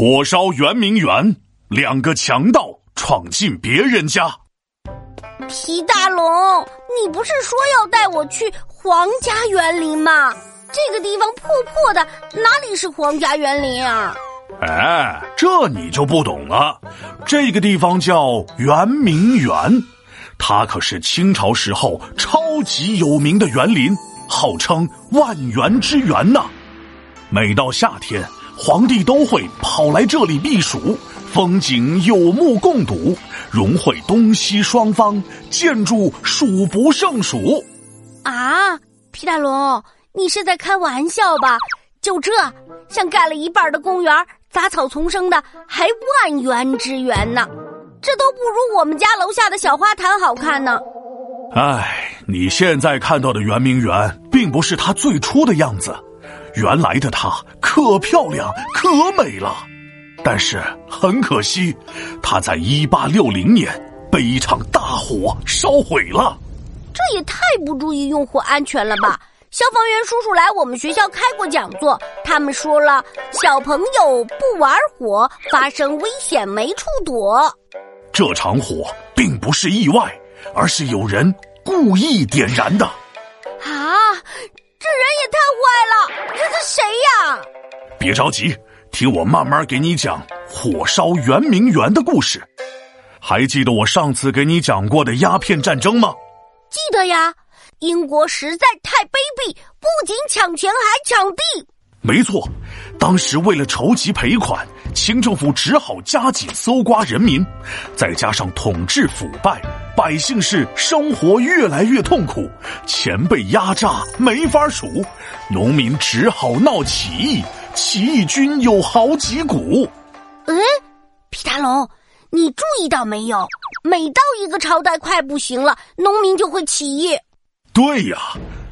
火烧圆明园，两个强盗闯进别人家。皮大龙，你不是说要带我去皇家园林吗？这个地方破破的，哪里是皇家园林啊？哎，这你就不懂了。这个地方叫圆明园，它可是清朝时候超级有名的园林，号称万园之园呢。每到夏天。皇帝都会跑来这里避暑，风景有目共睹，融汇东西双方，建筑数不胜数。啊，皮大龙，你是在开玩笑吧？就这，像盖了一半的公园，杂草丛生的，还万园之园呢？这都不如我们家楼下的小花坛好看呢。唉，你现在看到的圆明园，并不是它最初的样子。原来的她可漂亮可美了，但是很可惜，她在一八六零年被一场大火烧毁了。这也太不注意用户安全了吧！消防员叔叔来我们学校开过讲座，他们说了，小朋友不玩火，发生危险没处躲。这场火并不是意外，而是有人故意点燃的。啊！这人也太坏了！这是谁呀？别着急，听我慢慢给你讲火烧圆明园的故事。还记得我上次给你讲过的鸦片战争吗？记得呀。英国实在太卑鄙，不仅抢钱还抢地。没错，当时为了筹集赔款，清政府只好加紧搜刮人民，再加上统治腐败。百姓是生活越来越痛苦，钱被压榨没法数，农民只好闹起义，起义军有好几股。哎，皮大龙，你注意到没有？每到一个朝代快不行了，农民就会起义。对呀，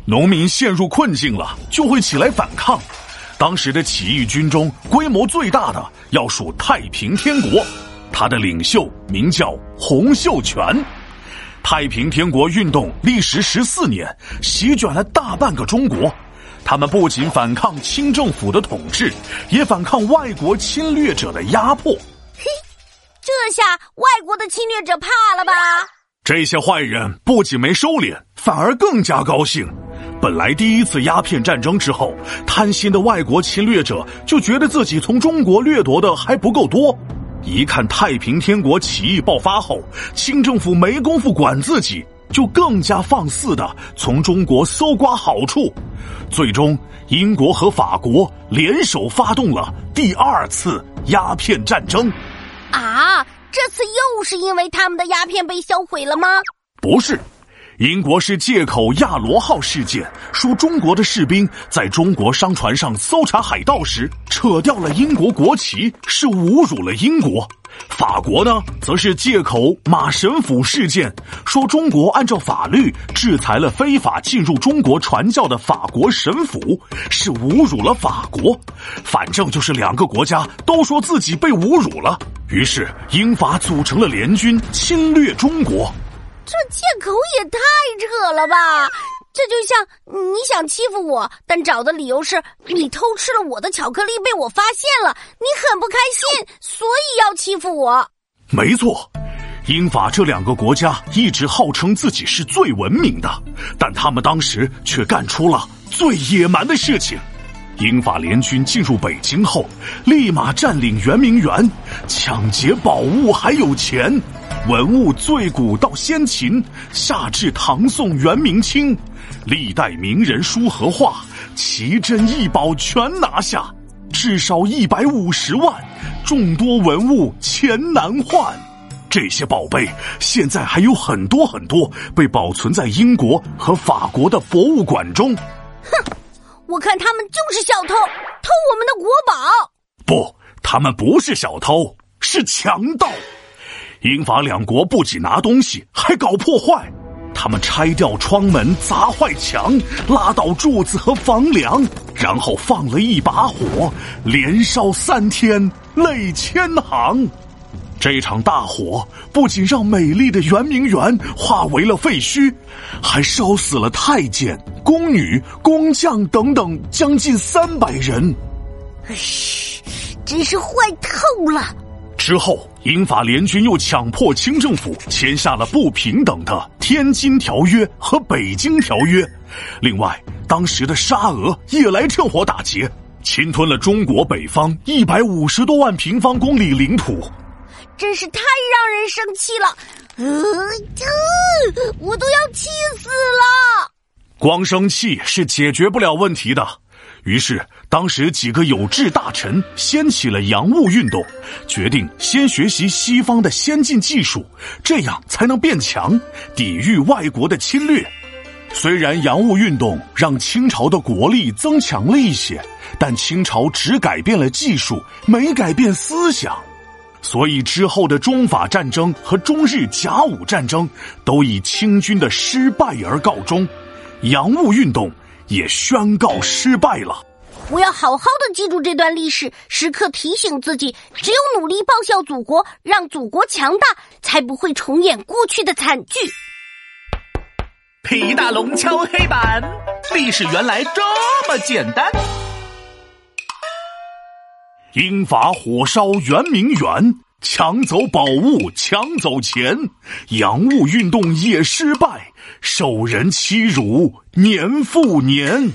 农民陷入困境了，就会起来反抗。当时的起义军中，规模最大的要数太平天国，他的领袖名叫洪秀全。太平天国运动历时十四年，席卷了大半个中国。他们不仅反抗清政府的统治，也反抗外国侵略者的压迫。嘿，这下外国的侵略者怕了吧？这些坏人不仅没收敛，反而更加高兴。本来第一次鸦片战争之后，贪心的外国侵略者就觉得自己从中国掠夺的还不够多。一看太平天国起义爆发后，清政府没工夫管自己，就更加放肆的从中国搜刮好处。最终，英国和法国联手发动了第二次鸦片战争。啊，这次又是因为他们的鸦片被销毁了吗？不是。英国是借口亚罗号事件，说中国的士兵在中国商船上搜查海盗时扯掉了英国国旗，是侮辱了英国。法国呢，则是借口马神甫事件，说中国按照法律制裁了非法进入中国传教的法国神甫，是侮辱了法国。反正就是两个国家都说自己被侮辱了，于是英法组成了联军，侵略中国。这借口也太扯了吧！这就像你想欺负我，但找的理由是你偷吃了我的巧克力被我发现了，你很不开心，所以要欺负我。没错，英法这两个国家一直号称自己是最文明的，但他们当时却干出了最野蛮的事情。英法联军进入北京后，立马占领圆明园，抢劫宝物还有钱。文物最古到先秦，下至唐宋元明清，历代名人书和画，奇珍异宝全拿下，至少一百五十万，众多文物钱难换。这些宝贝现在还有很多很多被保存在英国和法国的博物馆中。哼，我看他们就是小偷，偷我们的国宝。不，他们不是小偷，是强盗。英法两国不仅拿东西，还搞破坏。他们拆掉窗门，砸坏墙，拉倒柱子和房梁，然后放了一把火，连烧三天，泪千行。这场大火不仅让美丽的圆明园化为了废墟，还烧死了太监、宫女、工匠等等将近三百人。嘘。真是坏透了。之后，英法联军又强迫清政府签下了不平等的《天津条约》和《北京条约》。另外，当时的沙俄也来趁火打劫，侵吞了中国北方一百五十多万平方公里领土，真是太让人生气了！呃，我都要气死了。光生气是解决不了问题的。于是，当时几个有志大臣掀起了洋务运动，决定先学习西方的先进技术，这样才能变强，抵御外国的侵略。虽然洋务运动让清朝的国力增强了一些，但清朝只改变了技术，没改变思想，所以之后的中法战争和中日甲午战争都以清军的失败而告终，洋务运动。也宣告失败了。我要好好的记住这段历史，时刻提醒自己：只有努力报效祖国，让祖国强大，才不会重演过去的惨剧。皮大龙敲黑板，历史原来这么简单。英法火烧圆明园，抢走宝物，抢走钱，洋务运动也失败。受人欺辱，年复年。